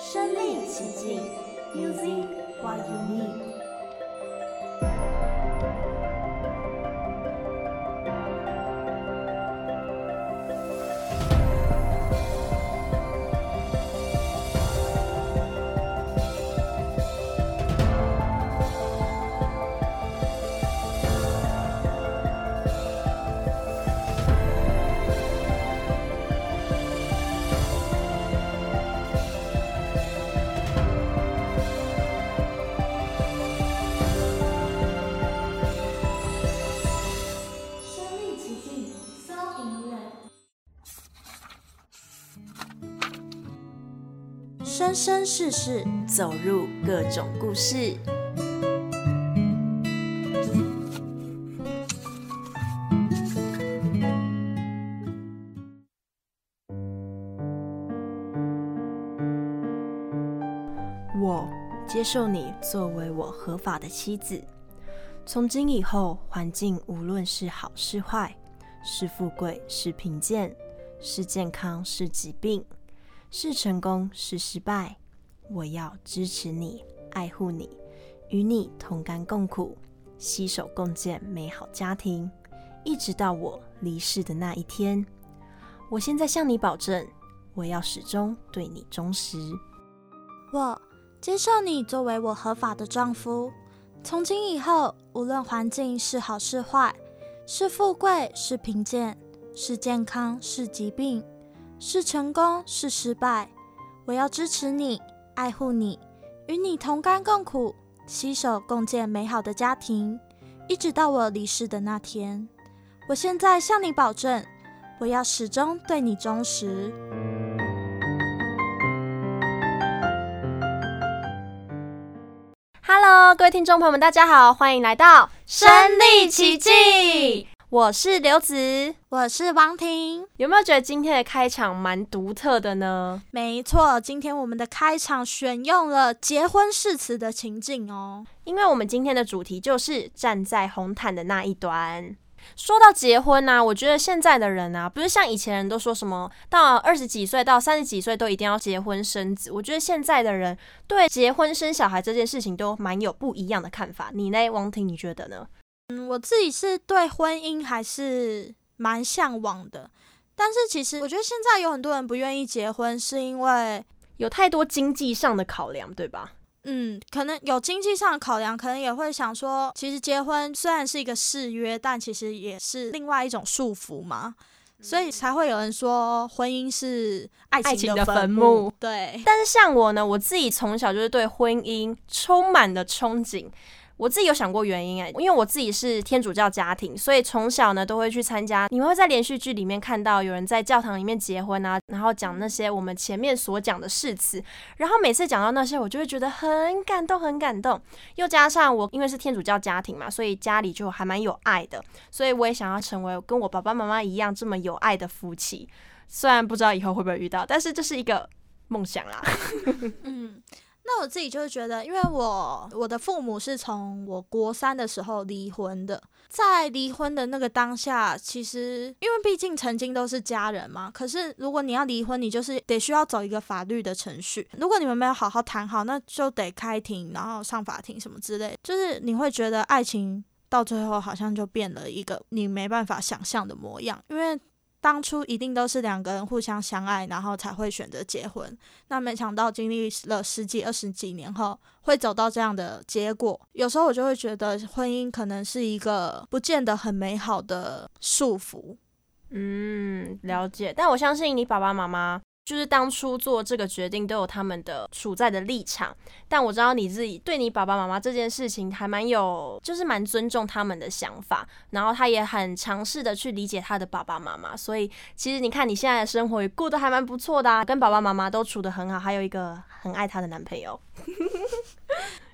身临其境，Music what you need。生世世，走入各种故事。我接受你作为我合法的妻子。从今以后，环境无论是好是坏，是富贵是贫贱，是健康是疾病，是成功是失败，我要支持你，爱护你，与你同甘共苦，携手共建美好家庭，一直到我离世的那一天。我现在向你保证，我要始终对你忠实。我接受你作为我合法的丈夫。从今以后，无论环境是好是坏，是富贵是贫贱，是健康是疾病，是成功是失败，我要支持你，爱护你，与你同甘共苦，携手共建美好的家庭，一直到我离世的那天。我现在向你保证，我要始终对你忠实。Hello，各位听众朋友们，大家好，欢迎来到身历其境。我是刘子，我是王婷。有没有觉得今天的开场蛮独特的呢？没错，今天我们的开场选用了结婚誓词的情境哦，因为我们今天的主题就是站在红毯的那一端。说到结婚呢、啊，我觉得现在的人啊，不是像以前人都说什么到二十几岁到三十几岁都一定要结婚生子。我觉得现在的人对结婚生小孩这件事情都蛮有不一样的看法。你呢，王婷？你觉得呢？嗯，我自己是对婚姻还是蛮向往的，但是其实我觉得现在有很多人不愿意结婚，是因为有太多经济上的考量，对吧？嗯，可能有经济上的考量，可能也会想说，其实结婚虽然是一个誓约，但其实也是另外一种束缚嘛，所以才会有人说婚姻是爱情的坟墓。对，但是像我呢，我自己从小就是对婚姻充满了憧憬。我自己有想过原因哎，因为我自己是天主教家庭，所以从小呢都会去参加。你们会在连续剧里面看到有人在教堂里面结婚啊，然后讲那些我们前面所讲的誓词，然后每次讲到那些，我就会觉得很感动，很感动。又加上我因为是天主教家庭嘛，所以家里就还蛮有爱的，所以我也想要成为跟我爸爸妈妈一样这么有爱的夫妻。虽然不知道以后会不会遇到，但是这是一个梦想啦。嗯。那我自己就是觉得，因为我我的父母是从我国三的时候离婚的，在离婚的那个当下，其实因为毕竟曾经都是家人嘛。可是如果你要离婚，你就是得需要走一个法律的程序。如果你们没有好好谈好，那就得开庭，然后上法庭什么之类。就是你会觉得爱情到最后好像就变了一个你没办法想象的模样，因为。当初一定都是两个人互相相爱，然后才会选择结婚。那没想到经历了十几、二十几年后，会走到这样的结果。有时候我就会觉得，婚姻可能是一个不见得很美好的束缚。嗯，了解。但我相信你爸爸妈妈。就是当初做这个决定都有他们的处在的立场，但我知道你自己对你爸爸妈妈这件事情还蛮有，就是蛮尊重他们的想法，然后他也很尝试的去理解他的爸爸妈妈，所以其实你看你现在的生活也过得还蛮不错的啊，跟爸爸妈妈都处得很好，还有一个很爱他的男朋友。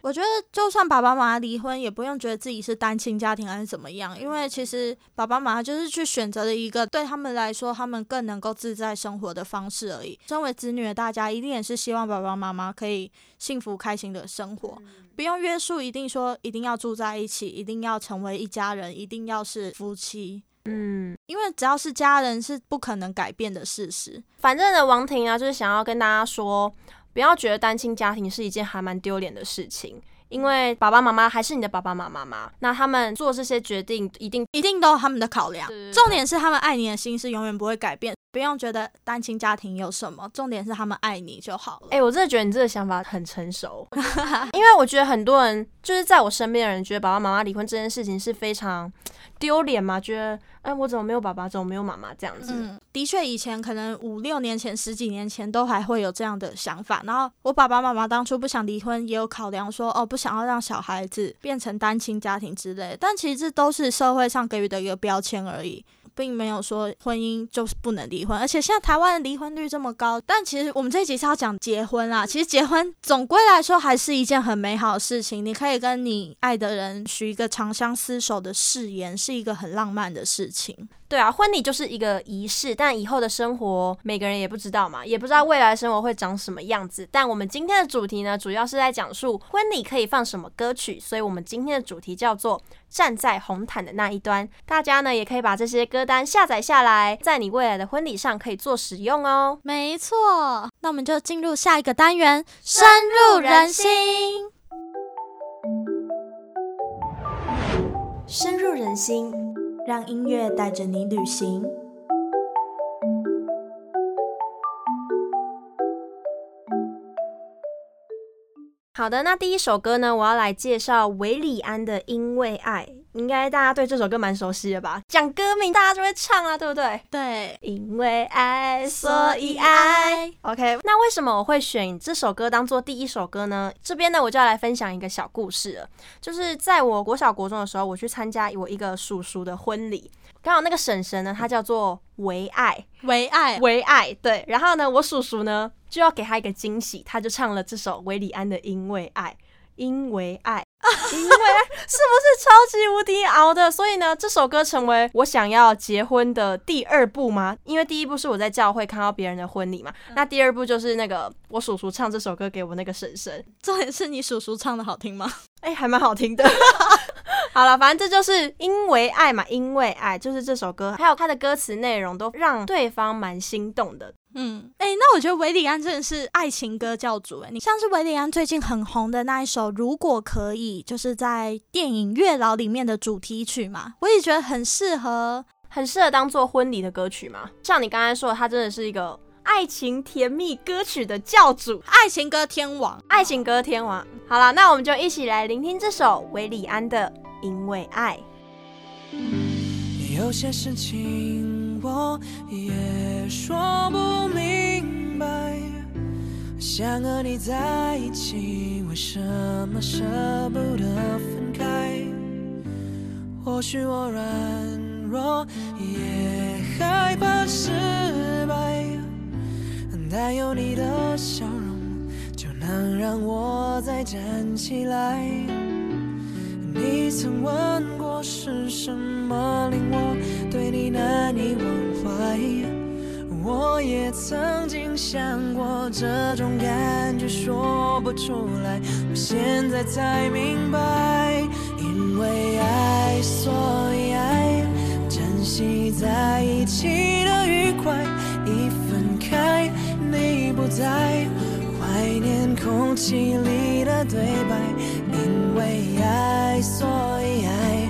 我觉得，就算爸爸妈妈离婚，也不用觉得自己是单亲家庭还是怎么样，因为其实爸爸妈妈就是去选择了一个对他们来说，他们更能够自在生活的方式而已。身为子女的大家，一定也是希望爸爸妈妈可以幸福开心的生活，不用约束，一定说一定要住在一起，一定要成为一家人，一定要是夫妻。嗯，因为只要是家人，是不可能改变的事实。反正呢，王婷啊，就是想要跟大家说。不要觉得单亲家庭是一件还蛮丢脸的事情。因为爸爸妈妈还是你的爸爸妈妈嘛，那他们做这些决定一定一定都有他们的考量。重点是他们爱你的心是永远不会改变，不用觉得单亲家庭有什么，重点是他们爱你就好了。哎、欸，我真的觉得你这个想法很成熟，因为我觉得很多人就是在我身边的人觉得爸爸妈妈离婚这件事情是非常丢脸嘛，觉得哎，我怎么没有爸爸，怎么没有妈妈这样子。嗯，的确，以前可能五六年前、十几年前都还会有这样的想法。然后我爸爸妈妈当初不想离婚，也有考量说哦，不想要让小孩子变成单亲家庭之类。但其实这都是社会上给予的一个标签而已。并没有说婚姻就是不能离婚，而且现在台湾的离婚率这么高，但其实我们这一集是要讲结婚啦。其实结婚总归来说还是一件很美好的事情，你可以跟你爱的人许一个长相厮守的誓言，是一个很浪漫的事情。对啊，婚礼就是一个仪式，但以后的生活每个人也不知道嘛，也不知道未来生活会长什么样子。但我们今天的主题呢，主要是在讲述婚礼可以放什么歌曲，所以我们今天的主题叫做“站在红毯的那一端”。大家呢也可以把这些歌单下载下来，在你未来的婚礼上可以做使用哦。没错，那我们就进入下一个单元，深入人心，深入人心。让音乐带着你旅行。好的，那第一首歌呢，我要来介绍韦礼安的《因为爱》。应该大家对这首歌蛮熟悉的吧？讲歌名大家就会唱啊，对不对？对，因为爱，所以爱。OK，那为什么我会选这首歌当做第一首歌呢？这边呢，我就要来分享一个小故事了。就是在我国小国中的时候，我去参加我一个叔叔的婚礼，刚好那个婶婶呢，她叫做唯爱，唯爱，唯爱。对，然后呢，我叔叔呢就要给她一个惊喜，他就唱了这首韦礼安的《因为爱》。因为爱，因为，是不是超级无敌熬的？所以呢，这首歌成为我想要结婚的第二步吗？因为第一步是我在教会看到别人的婚礼嘛，那第二步就是那个我叔叔唱这首歌给我那个婶婶。重点是你叔叔唱的好听吗？哎、欸，还蛮好听的。好了，反正这就是因为爱嘛，因为爱就是这首歌，还有它的歌词内容都让对方蛮心动的。嗯，哎、欸，那我觉得韦礼安真的是爱情歌教主哎。你像是韦礼安最近很红的那一首《如果可以》，就是在电影《月老》里面的主题曲嘛，我也觉得很适合，很适合当做婚礼的歌曲嘛。像你刚才说的，他真的是一个爱情甜蜜歌曲的教主，爱情歌天王，爱情歌天王。好了，那我们就一起来聆听这首韦礼安的《因为爱》。有些事情我也说不明白，想和你在一起，为什么舍不得分开？或许我软弱，也害怕失败，但有你的笑容，就能让我再站起来。你曾问过是什么令我对你难以忘怀？我也曾经想过这种感觉说不出来，我现在才明白，因为爱所以爱，珍惜在一起的愉快，一开你不在，怀念空气里的对白。因为爱，所以爱，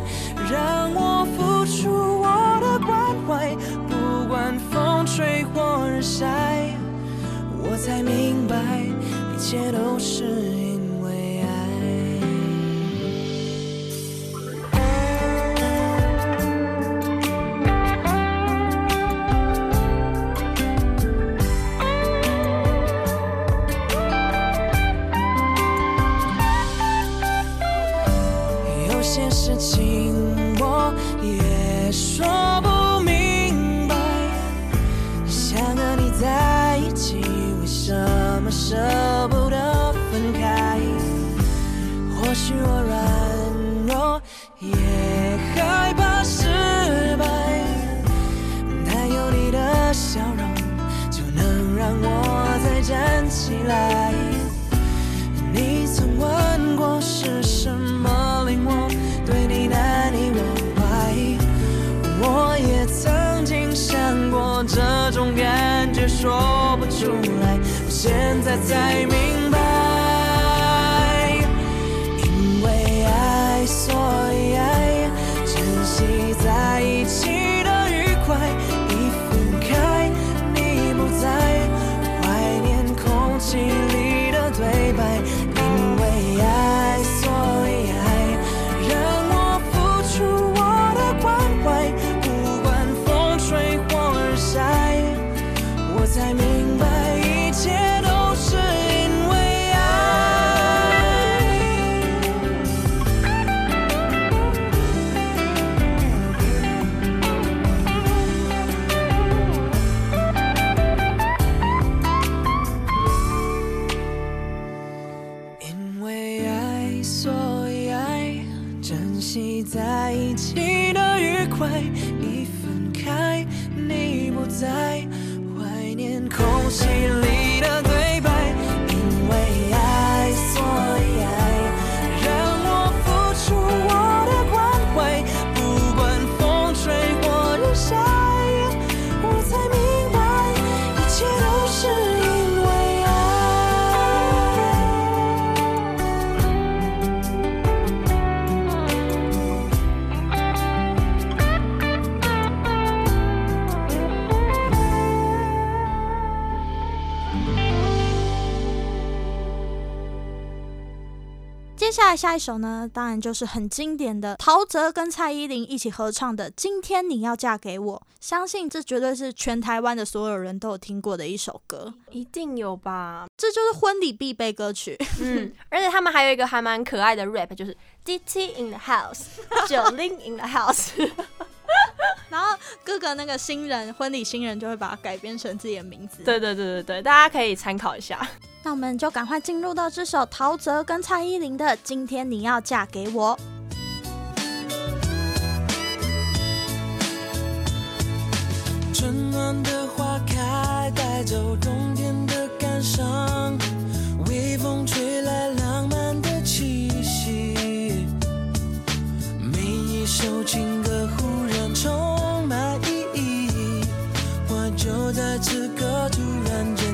让我付出我的关怀，不管风吹或日晒，我才明白，一切都是。有些事情我也说不明白想和你在一起为什么舍不得分开。或许我软弱也害怕失败但有你的笑容就能让我再站起来。现在才明接下一首呢，当然就是很经典的陶喆跟蔡依林一起合唱的《今天你要嫁给我》，相信这绝对是全台湾的所有人都有听过的一首歌，一定有吧？这就是婚礼必备歌曲。嗯，而且他们还有一个还蛮可爱的 rap，就是 DT in the house，Jolin in the house。然后各个那个新人婚礼新人就会把它改编成自己的名字。对对对对对，大家可以参考一下。那我们就赶快进入到这首陶喆跟蔡依林的《今天你要嫁给我》。春暖的花开，带走冬天的感伤，微风吹来浪漫的气息，每一首情歌就在此刻突然间。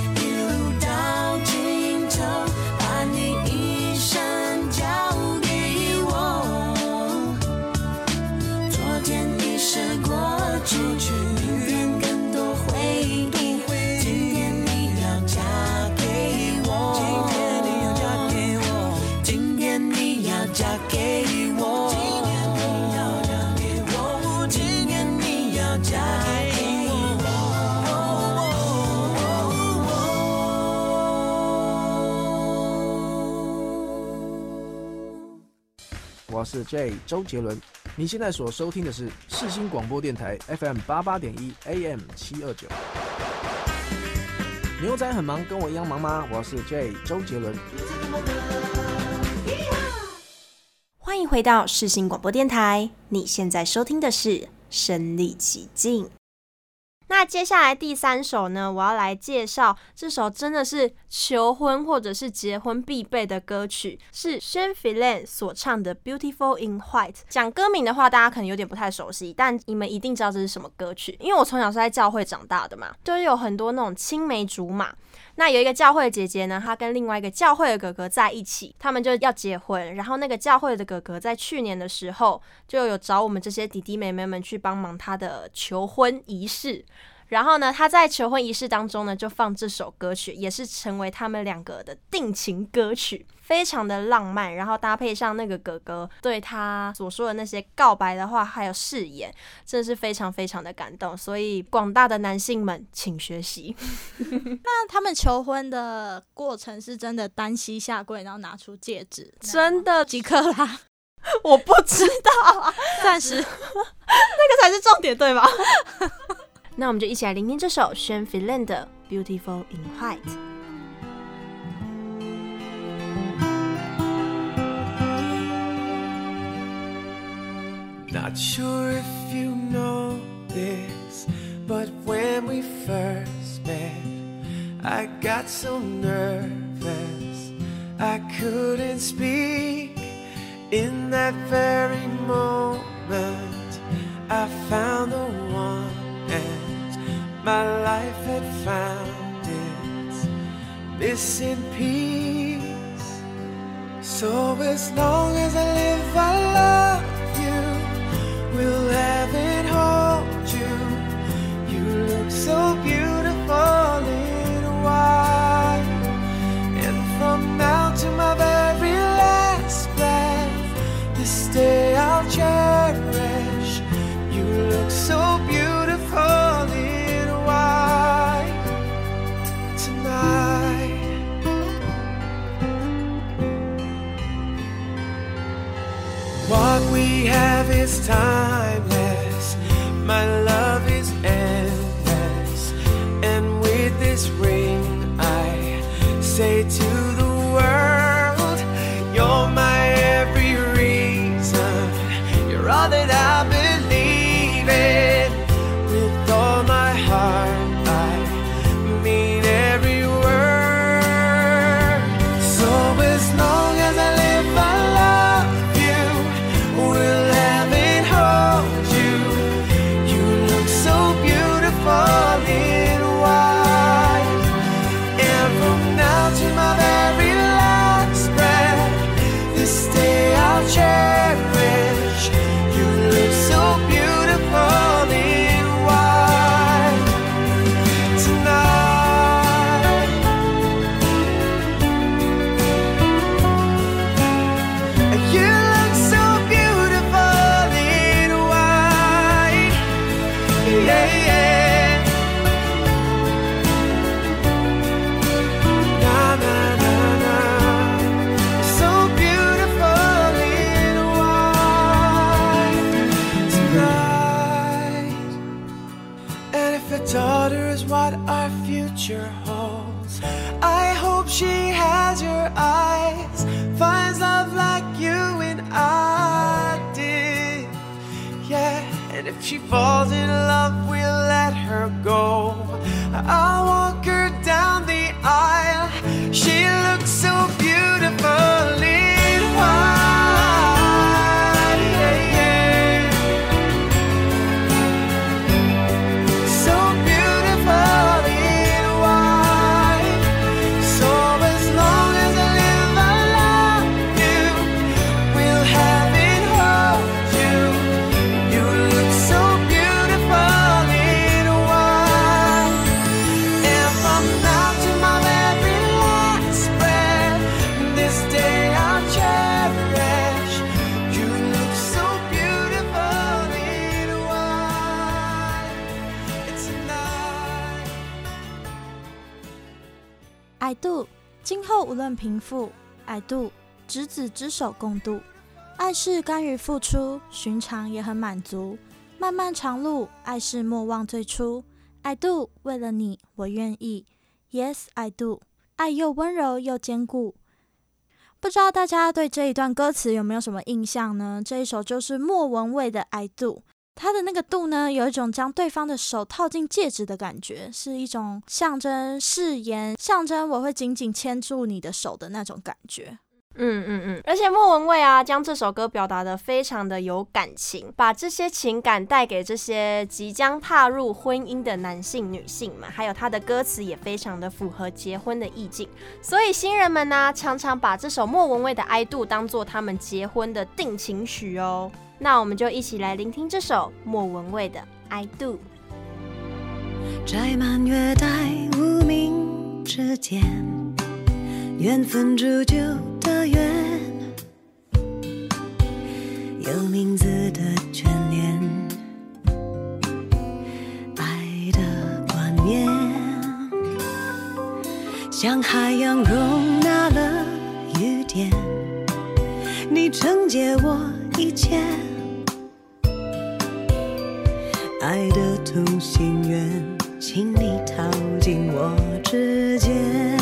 我是 J 周杰伦，你现在所收听的是世新广播电台 FM 八八点一 AM 七二九。牛仔很忙，跟我一样忙吗？我是 J 周杰伦。欢迎回到世新广播电台，你现在收听的是身历其境。那接下来第三首呢，我要来介绍这首真的是求婚或者是结婚必备的歌曲，是 Sean Phelan 所唱的《Beautiful in White》。讲歌名的话，大家可能有点不太熟悉，但你们一定知道这是什么歌曲，因为我从小是在教会长大的嘛，就是有很多那种青梅竹马。那有一个教会的姐姐呢，她跟另外一个教会的哥哥在一起，他们就要结婚。然后那个教会的哥哥在去年的时候就有找我们这些弟弟妹妹们去帮忙他的求婚仪式。然后呢，他在求婚仪式当中呢，就放这首歌曲，也是成为他们两个的定情歌曲，非常的浪漫。然后搭配上那个哥哥对他所说的那些告白的话，还有誓言，真的是非常非常的感动。所以广大的男性们，请学习。那他们求婚的过程是真的单膝下跪，然后拿出戒指，真的几克拉？我不知道，暂时 那个才是重点，对吧？那我们就一起来聆听这首 Sean Phelan 的《Beautiful in White》。Not sure if you know this, but when we first met, I got so nervous I couldn't speak. In that very moment, I found the one. my life had found its missing piece. So as long as I live, I love you. We'll have and hold you. You look so beautiful in white. And from now to my very last breath, this day I'll cherish. You look so beautiful What we have is timeless. My love is endless. And with this ring, 无论贫富，矮度，执子之手共度。爱是甘于付出，寻常也很满足。漫漫长路，爱是莫忘最初。I do，，为了你，我愿意。Yes, I do。爱又温柔又坚固。不知道大家对这一段歌词有没有什么印象呢？这一首就是莫文蔚的《I Do》。它的那个度呢，有一种将对方的手套进戒指的感觉，是一种象征誓言，象征我会紧紧牵住你的手的那种感觉。嗯嗯嗯，而且莫文蔚啊，将这首歌表达得非常的有感情，把这些情感带给这些即将踏入婚姻的男性、女性们，还有他的歌词也非常的符合结婚的意境，所以新人们呢、常常把这首莫文蔚的《爱度》当做他们结婚的定情曲哦。那我们就一起来聆听这首莫文蔚的《爱度》。摘满月带无名指尖，缘分煮酒的缘，有名字的眷恋，爱的冠冕，像海洋容纳了雨点，你承接我一切，爱的同心圆，请你套进我指尖。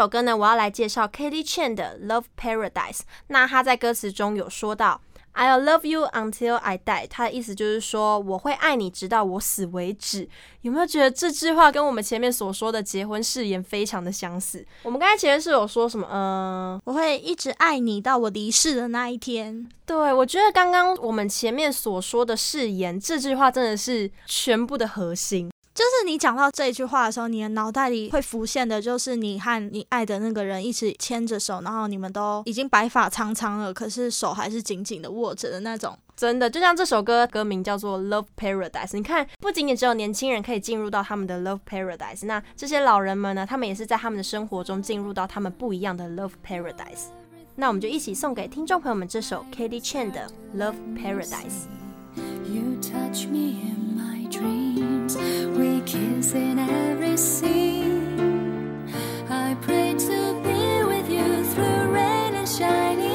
首歌呢？我要来介绍 Katie Chen 的《Love Paradise》。那他在歌词中有说到 "I'll love you until I die"，他的意思就是说我会爱你直到我死为止。有没有觉得这句话跟我们前面所说的结婚誓言非常的相似？我们刚才前面是有说什么？嗯、呃，我会一直爱你到我离世的那一天。对，我觉得刚刚我们前面所说的誓言，这句话真的是全部的核心。就是你讲到这一句话的时候，你的脑袋里会浮现的，就是你和你爱的那个人一起牵着手，然后你们都已经白发苍苍了，可是手还是紧紧的握着的那种。真的，就像这首歌歌名叫做《Love Paradise》，你看，不仅仅只有年轻人可以进入到他们的 Love Paradise，那这些老人们呢，他们也是在他们的生活中进入到他们不一样的 Love Paradise。那我们就一起送给听众朋友们这首 Katie Chen 的《Love Paradise》。You touch me in my We kiss in every scene. I pray to be with you through rain and shiny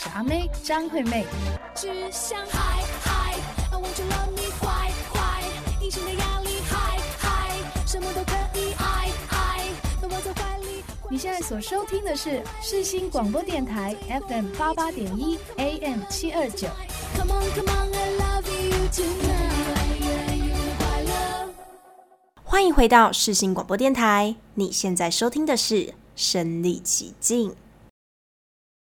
是阿妹张惠妹。只想嗨嗨，I want to love me 坏坏，隐形的压力嗨嗨，什么都可以爱爱，在怀里。你现在所收听的是世新广播电台 FM 八八点一 AM 七二九。Come on come on I love you tonight。欢迎回到世新广播电台，你现在收听的是《身历其境》。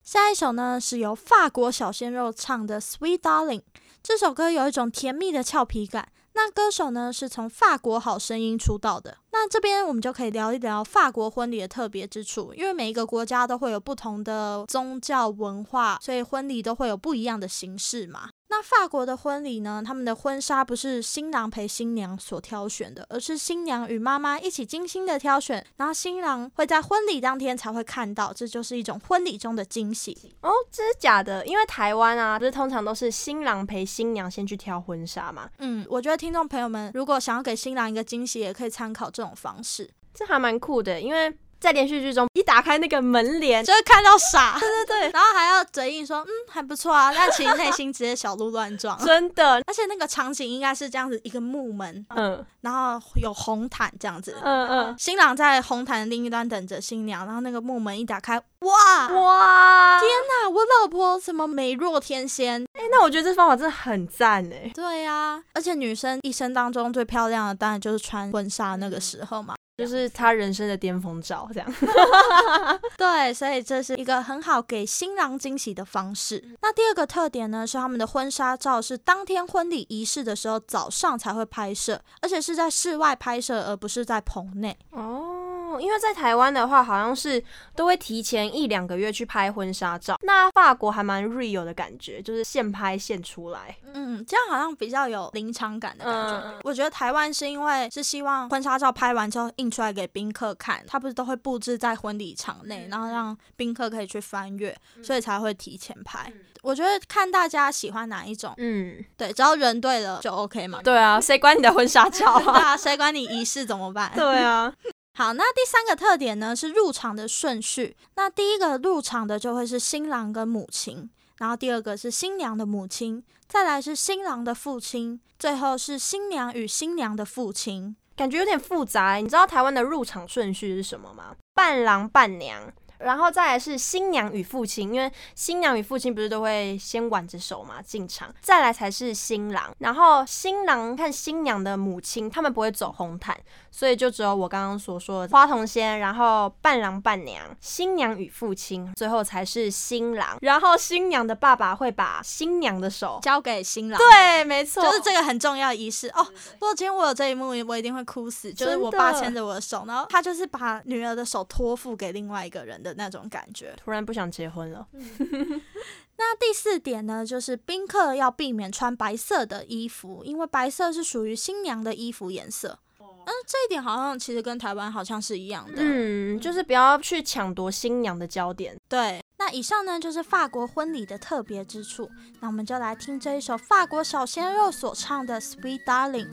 下一首呢是由法国小鲜肉唱的《Sweet Darling》，这首歌有一种甜蜜的俏皮感。那歌手呢是从法国好声音出道的。那这边我们就可以聊一聊法国婚礼的特别之处，因为每一个国家都会有不同的宗教文化，所以婚礼都会有不一样的形式嘛。那法国的婚礼呢？他们的婚纱不是新郎陪新娘所挑选的，而是新娘与妈妈一起精心的挑选，然后新郎会在婚礼当天才会看到，这就是一种婚礼中的惊喜哦。这是假的，因为台湾啊，不是通常都是新郎陪新娘先去挑婚纱嘛？嗯，我觉得听众朋友们如果想要给新郎一个惊喜，也可以参考这种方式，这还蛮酷的，因为。在连续剧中，一打开那个门帘，就会看到傻，对对对，然后还要嘴硬说，嗯，还不错啊，但其实内心直接小鹿乱撞，真的。而且那个场景应该是这样子，一个木门，嗯，然后有红毯这样子，嗯嗯，新郎在红毯的另一端等着新娘，然后那个木门一打开，哇！哇，天哪，我老婆怎么美若天仙？哎、欸，那我觉得这方法真的很赞哎。对呀、啊，而且女生一生当中最漂亮的，当然就是穿婚纱那个时候嘛。就是他人生的巅峰照，这样。对，所以这是一个很好给新郎惊喜的方式。那第二个特点呢，是他们的婚纱照是当天婚礼仪式的时候早上才会拍摄，而且是在室外拍摄，而不是在棚内。哦。因为在台湾的话，好像是都会提前一两个月去拍婚纱照。那法国还蛮 real 的感觉，就是现拍现出来。嗯，这样好像比较有临场感的感觉。嗯、我觉得台湾是因为是希望婚纱照拍完之后印出来给宾客看，他不是都会布置在婚礼场内，然后让宾客可以去翻阅，所以才会提前拍。我觉得看大家喜欢哪一种，嗯，对，只要人对了就 OK 嘛。对啊，谁管你的婚纱照啊？对啊，谁管你仪式怎么办？对啊。好，那第三个特点呢是入场的顺序。那第一个入场的就会是新郎跟母亲，然后第二个是新娘的母亲，再来是新郎的父亲，最后是新娘与新娘的父亲。感觉有点复杂，你知道台湾的入场顺序是什么吗？伴郎伴娘。然后再来是新娘与父亲，因为新娘与父亲不是都会先挽着手嘛进场，再来才是新郎。然后新郎看新娘的母亲，他们不会走红毯，所以就只有我刚刚所说的花童先，然后伴郎伴娘，新娘与父亲，最后才是新郎。然后新娘的爸爸会把新娘的手交给新郎，对，没错，就是这个很重要的仪式哦。如果今天我有这一幕，我一定会哭死。就是我爸牵着我的手，然后他就是把女儿的手托付给另外一个人的那种感觉，突然不想结婚了。那第四点呢，就是宾客要避免穿白色的衣服，因为白色是属于新娘的衣服颜色。嗯，这一点好像其实跟台湾好像是一样的。嗯，就是不要去抢夺新娘的焦点。对，那以上呢就是法国婚礼的特别之处。那我们就来听这一首法国小鲜肉所唱的《Sweet Darling》。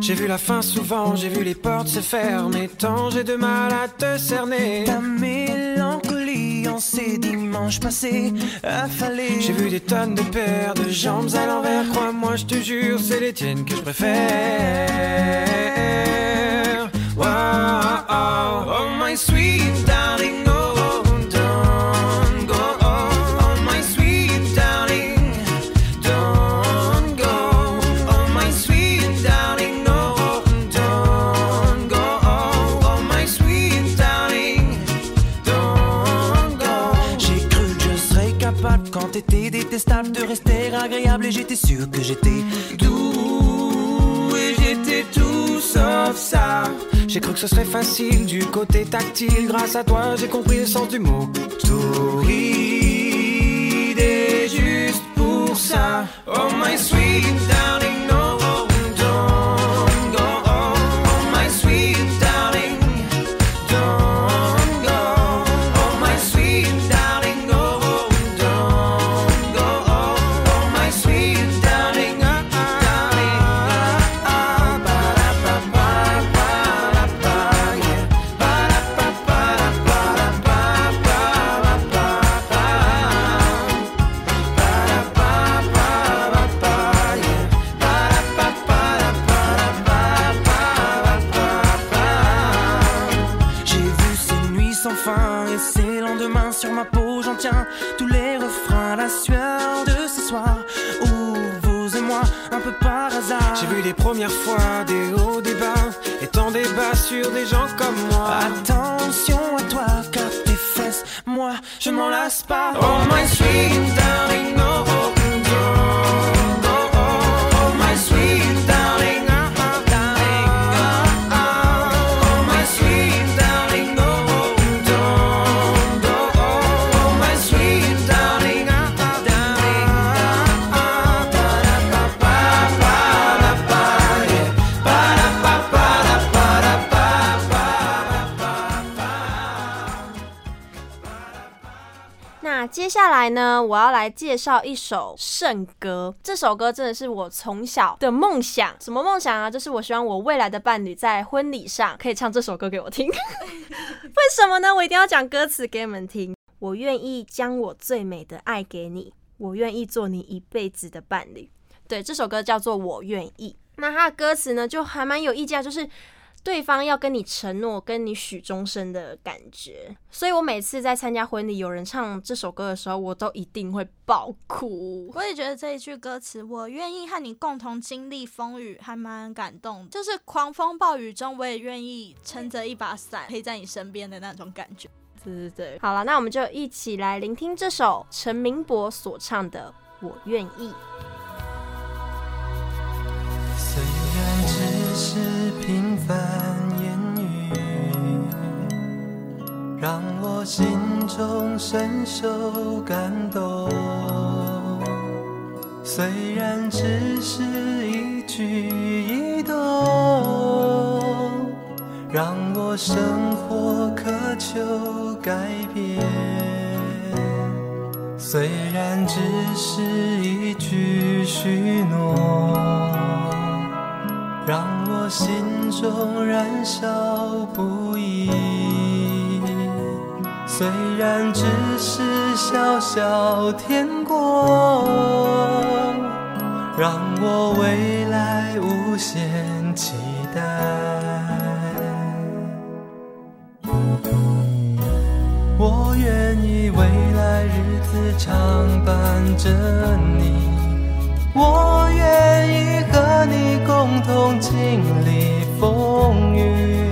J'ai vu la fin souvent, j'ai vu les portes se fermer. Tant j'ai de mal à te cerner. Ta mélancolie en ces dimanches passés affalés. J'ai vu des tonnes de paires de jambes à l'envers. Crois-moi, je te jure, c'est les tiennes que je préfère. Wow, j'étais sûr que j'étais doux et j'étais tout sauf ça. J'ai cru que ce serait facile du côté tactile. Grâce à toi, j'ai compris le sens du mot. Et juste pour ça. Oh my sweet darling, 那接下来呢，我要来介绍一首圣歌。这首歌真的是我从小的梦想。什么梦想啊？就是我希望我未来的伴侣在婚礼上可以唱这首歌给我听。为什么呢？我一定要讲歌词给你们听。我愿意将我最美的爱给你，我愿意做你一辈子的伴侣。对，这首歌叫做《我愿意》。那它的歌词呢，就还蛮有意境，就是。对方要跟你承诺，跟你许终身的感觉，所以我每次在参加婚礼，有人唱这首歌的时候，我都一定会爆哭。我也觉得这一句歌词“我愿意和你共同经历风雨”还蛮感动，就是狂风暴雨中，我也愿意撑着一把伞陪在你身边的那种感觉。对对对，好了，那我们就一起来聆听这首陈明博所唱的《我愿意》。是平凡言语，让我心中深受感动。虽然只是一举一动，让我生活渴求改变。虽然只是一句许诺。让我心中燃烧不已，虽然只是小小天国，让我未来无限期待。我愿意未来日子常伴着你。我愿意和你共同经历风雨，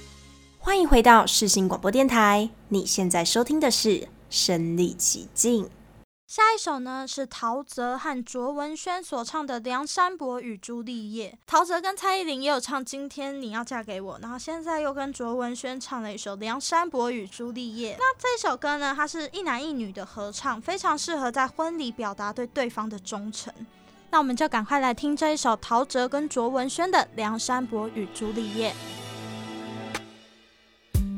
欢迎回到世新广播电台，你现在收听的是身历其境。下一首呢是陶喆和卓文萱所唱的《梁山伯与朱丽叶》。陶喆跟蔡依林也有唱《今天你要嫁给我》，然后现在又跟卓文萱唱了一首《梁山伯与朱丽叶》。那这首歌呢，它是一男一女的合唱，非常适合在婚礼表达对对方的忠诚。那我们就赶快来听这一首陶喆跟卓文萱的《梁山伯与朱丽叶》。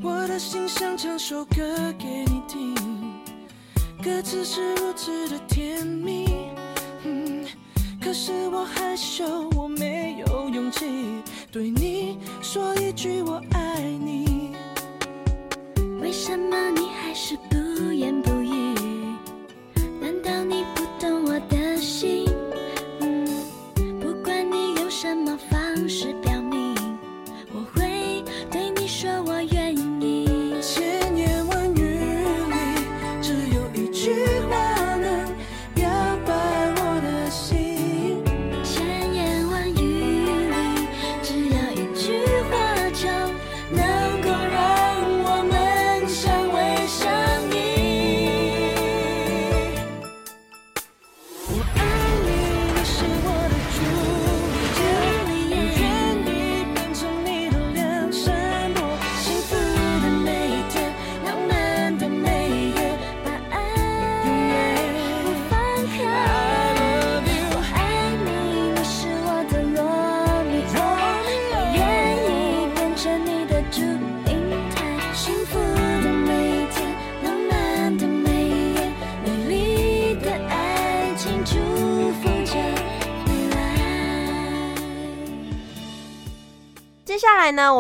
我的心想唱首歌给你听。歌词是如此的甜蜜，嗯，可是我害羞，我没有勇气对你说一句我爱你。为什么你还是不言不语？难道你不懂我的心？嗯，不管你用什么方式。接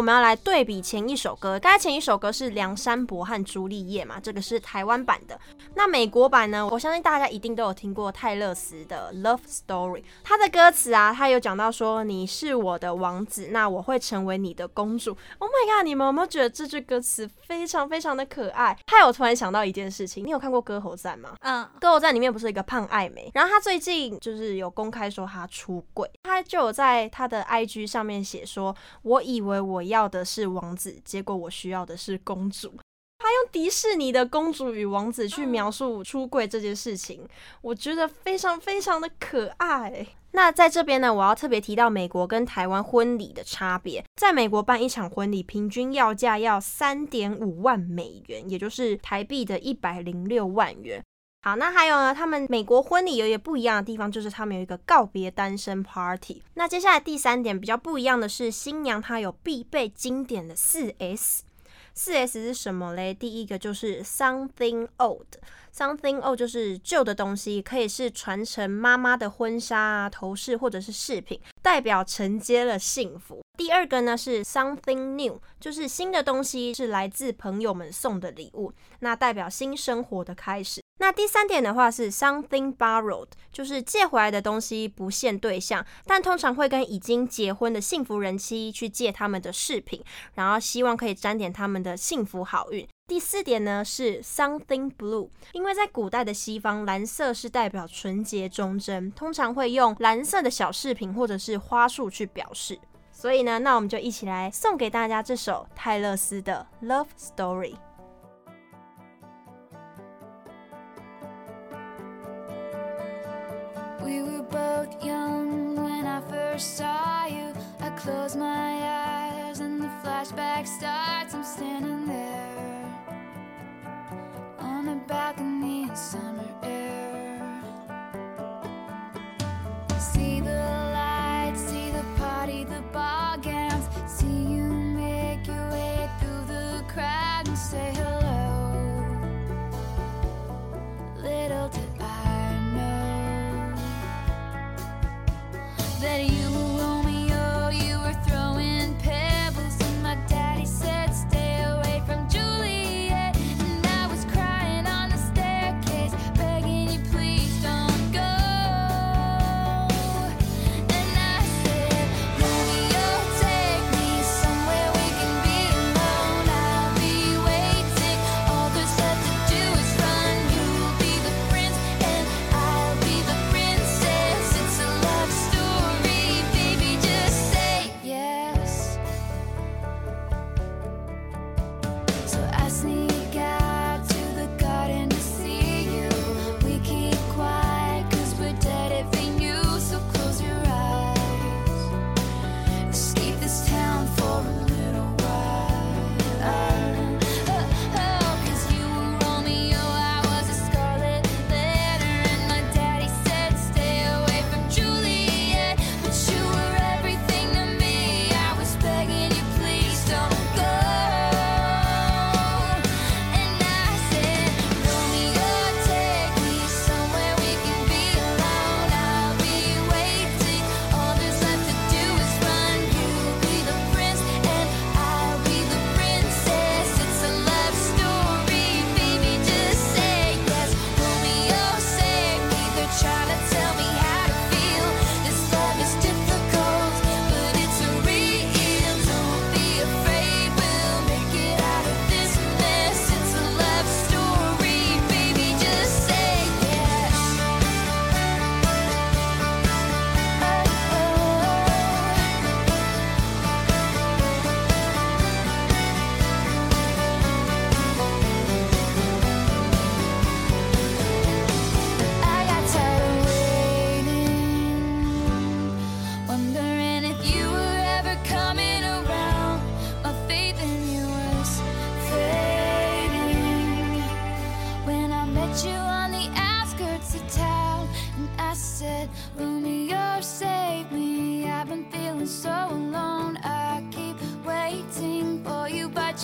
们要来对比前一首歌。刚才前一首歌是梁山伯和朱丽叶嘛，这个是台湾版的。那美国版呢？我相信大家一定都有听过泰勒斯的《Love Story》。他的歌词啊，他有讲到说：“你是我的王子，那我会成为你的公主。” Oh my god！你们有没有觉得这句歌词非常非常的可爱？还有突然想到一件事情，你有看过《歌喉战》吗？嗯，《歌喉战》里面不是一个胖爱美，然后他最近就是有公开说他出轨，他就有在他的 IG 上面写说：“我以。”以为我要的是王子，结果我需要的是公主。他用迪士尼的公主与王子去描述出柜这件事情，我觉得非常非常的可爱。那在这边呢，我要特别提到美国跟台湾婚礼的差别。在美国办一场婚礼，平均要价要三点五万美元，也就是台币的一百零六万元。好，那还有呢？他们美国婚礼有一个不一样的地方，就是他们有一个告别单身 party。那接下来第三点比较不一样的是，新娘她有必备经典的四 S。四 S 是什么嘞？第一个就是 something old，something old 就是旧的东西，可以是传承妈妈的婚纱啊、头饰或者是饰品，代表承接了幸福。第二个呢是 something new，就是新的东西，是来自朋友们送的礼物，那代表新生活的开始。那第三点的话是 something borrowed，就是借回来的东西不限对象，但通常会跟已经结婚的幸福人妻去借他们的饰品，然后希望可以沾点他们的幸福好运。第四点呢是 something blue，因为在古代的西方，蓝色是代表纯洁忠贞，通常会用蓝色的小饰品或者是花束去表示。所以呢，那我们就一起来送给大家这首泰勒斯的 Love Story。On the balcony in summer air.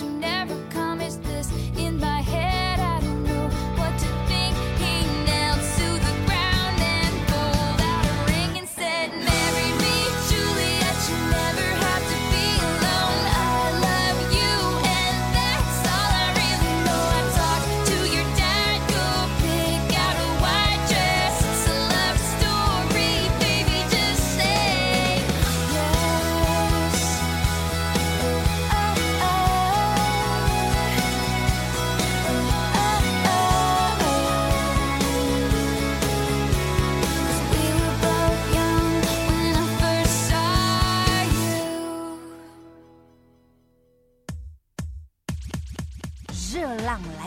you never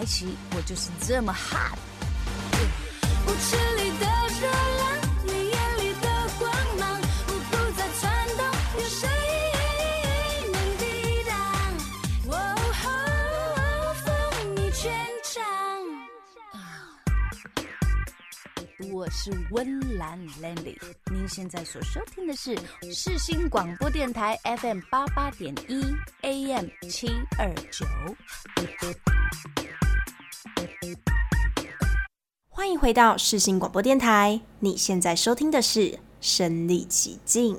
浪来袭，我就是这么 hot。舞池里的热浪，你眼里的光芒，我不再颤动，有谁能抵挡？哦吼，风靡全场。我是温岚 Landy，您现在所收听的是世新广播电台 FM 八八点一 AM 七二九。欢迎回到世新广播电台，你现在收听的是《身历其境》。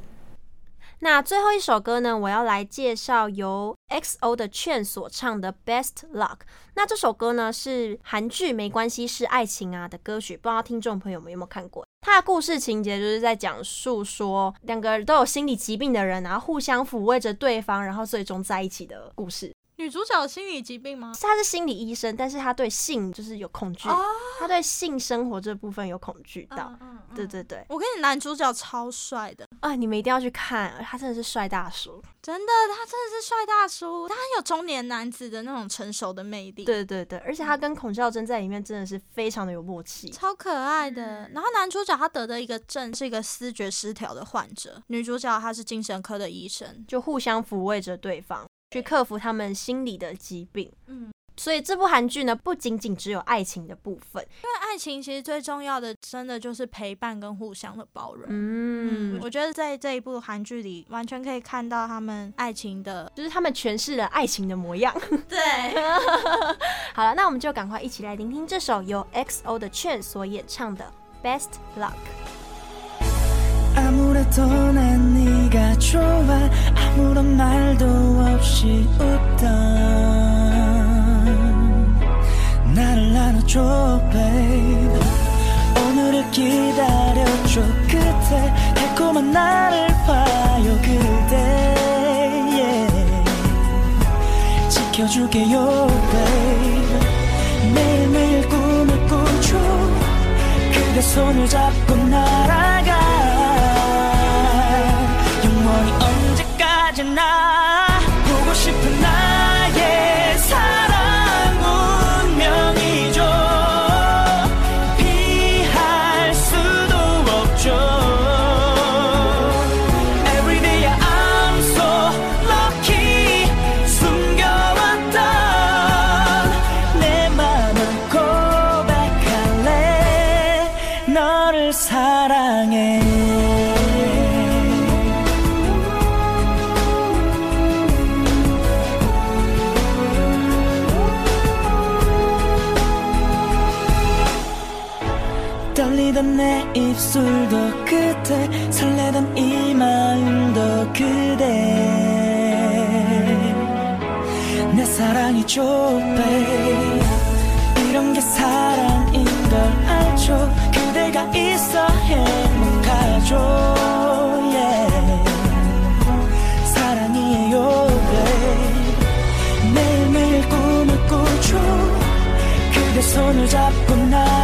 那最后一首歌呢，我要来介绍由 XO 的劝所唱的《Best Luck》。那这首歌呢，是韩剧《没关系是爱情啊》的歌曲，不知道听众朋友们有没有看过？它的故事情节就是在讲述说，两个都有心理疾病的人，然后互相抚慰着对方，然后最终在一起的故事。女主角有心理疾病吗？她是心理医生，但是她对性就是有恐惧，她、oh. 对性生活这部分有恐惧到。Uh, uh, uh. 对对对，我跟你男主角超帅的啊！你们一定要去看，他真的是帅大叔，真的，他真的是帅大叔，他很有中年男子的那种成熟的魅力。对对对，而且他跟孔孝真在里面真的是非常的有默契，超可爱的。然后男主角他得的一个症是一个思觉失调的患者，女主角她是精神科的医生，就互相抚慰着对方。去克服他们心理的疾病，嗯，所以这部韩剧呢，不仅仅只有爱情的部分，因为爱情其实最重要的，真的就是陪伴跟互相的包容。嗯，嗯，我觉得在这一部韩剧里，完全可以看到他们爱情的，就是他们诠释了爱情的模样。对，好了，那我们就赶快一起来聆听这首由 XO 的劝所演唱的《Best Luck》。 또 난 네가 좋아 아무런 말도 없이 웃던 나를 나눠줘 babe. 오늘을 기다려줘 그때 달콤한 나를 봐요 그대. Yeah. 지켜줄게요 babe. 매일매일 꿈을 꾸죠. 그대 손을 잡고 나 설레던 내 입술도 그대 설레던 이 마음도 그대. 내 사랑이죠 babe 이런 게 사랑인 걸 알죠. 그대가 있어 행복하죠. 사랑이에요 babe. 매일매일 꿈을 그대 손을 잡고 나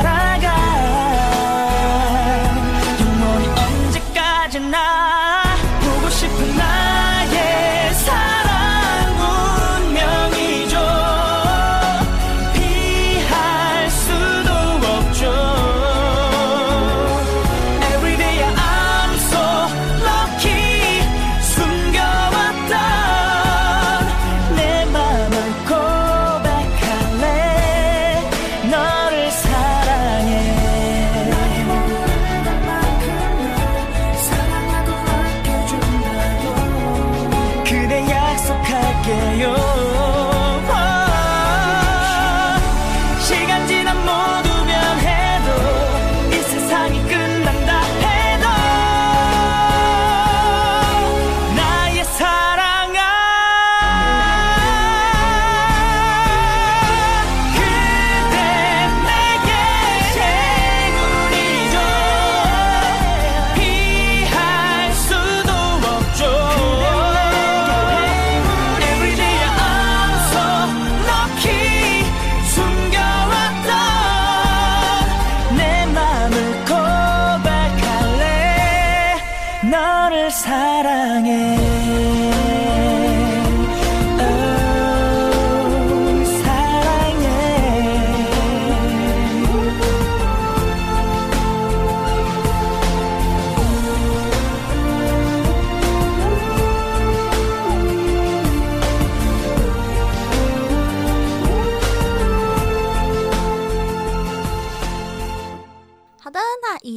나를 사랑해.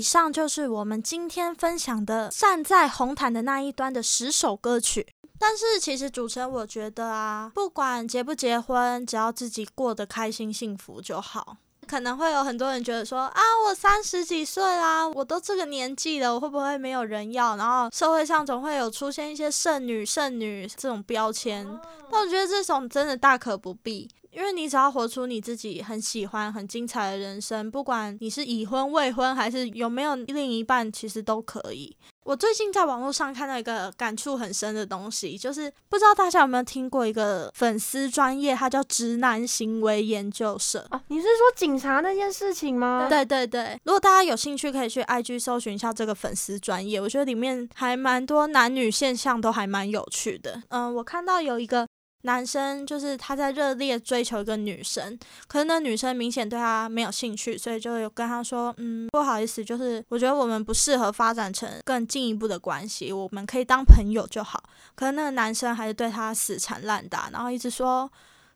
上就是我们今天分享的站在红毯的那一端的十首歌曲。但是其实主持人，我觉得啊，不管结不结婚，只要自己过得开心幸福就好。可能会有很多人觉得说啊，我三十几岁啦，我都这个年纪了，我会不会没有人要？然后社会上总会有出现一些剩女、剩女这种标签。但我觉得这种真的大可不必，因为你只要活出你自己很喜欢、很精彩的人生，不管你是已婚、未婚，还是有没有另一半，其实都可以。我最近在网络上看到一个感触很深的东西，就是不知道大家有没有听过一个粉丝专业，它叫“直男行为研究社”。啊，你是说警察那件事情吗？对对对，如果大家有兴趣，可以去 IG 搜寻一下这个粉丝专业，我觉得里面还蛮多男女现象，都还蛮有趣的。嗯，我看到有一个。男生就是他在热烈追求一个女生，可是那女生明显对他没有兴趣，所以就有跟他说：“嗯，不好意思，就是我觉得我们不适合发展成更进一步的关系，我们可以当朋友就好。”可是那个男生还是对他死缠烂打，然后一直说：“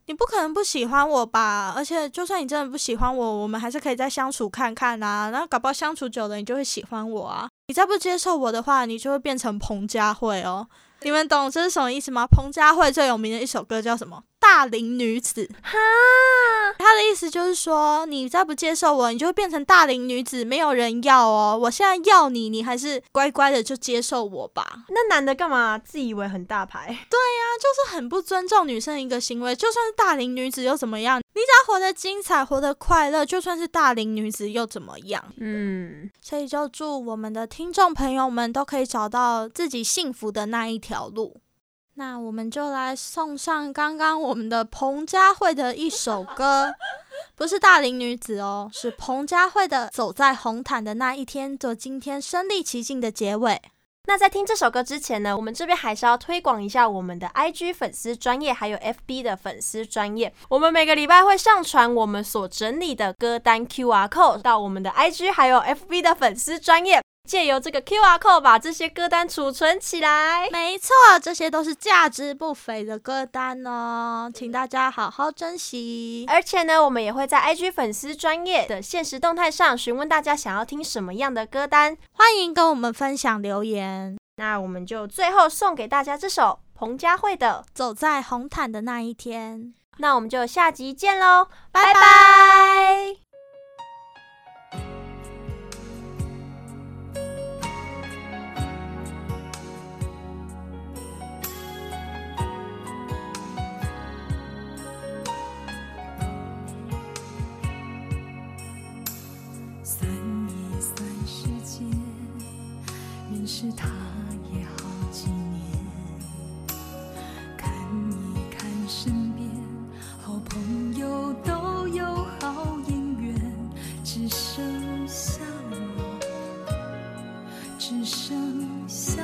你不可能不喜欢我吧？而且就算你真的不喜欢我，我们还是可以再相处看看啊。然后搞不好相处久了，你就会喜欢我啊。你再不接受我的话，你就会变成彭佳慧哦。”你们懂这是什么意思吗？彭佳慧最有名的一首歌叫什么？大龄女子。哈，他的意思就是说，你再不接受我，你就会变成大龄女子，没有人要哦。我现在要你，你还是乖乖的就接受我吧。那男的干嘛自以为很大牌？对呀，就是很不尊重女生的一个行为。就算是大龄女子又怎么样？你只要活得精彩，活得快乐，就算是大龄女子又怎么样？嗯，所以就祝我们的听众朋友们都可以找到自己幸福的那一条路。那我们就来送上刚刚我们的彭佳慧的一首歌，不是大龄女子哦，是彭佳慧的《走在红毯的那一天》，做今天身历其境的结尾。那在听这首歌之前呢，我们这边还是要推广一下我们的 IG 粉丝专业，还有 FB 的粉丝专业。我们每个礼拜会上传我们所整理的歌单 QR code 到我们的 IG 还有 FB 的粉丝专业。借由这个 QR code 把这些歌单储存起来。没错，这些都是价值不菲的歌单哦，请大家好好珍惜。而且呢，我们也会在 IG 粉丝专业的限时动态上询问大家想要听什么样的歌单，欢迎跟我们分享留言。那我们就最后送给大家这首彭佳慧的《走在红毯的那一天》。那我们就下集见喽，拜拜。是他也好几年，看一看身边好朋友都有好姻缘，只剩下我，只剩下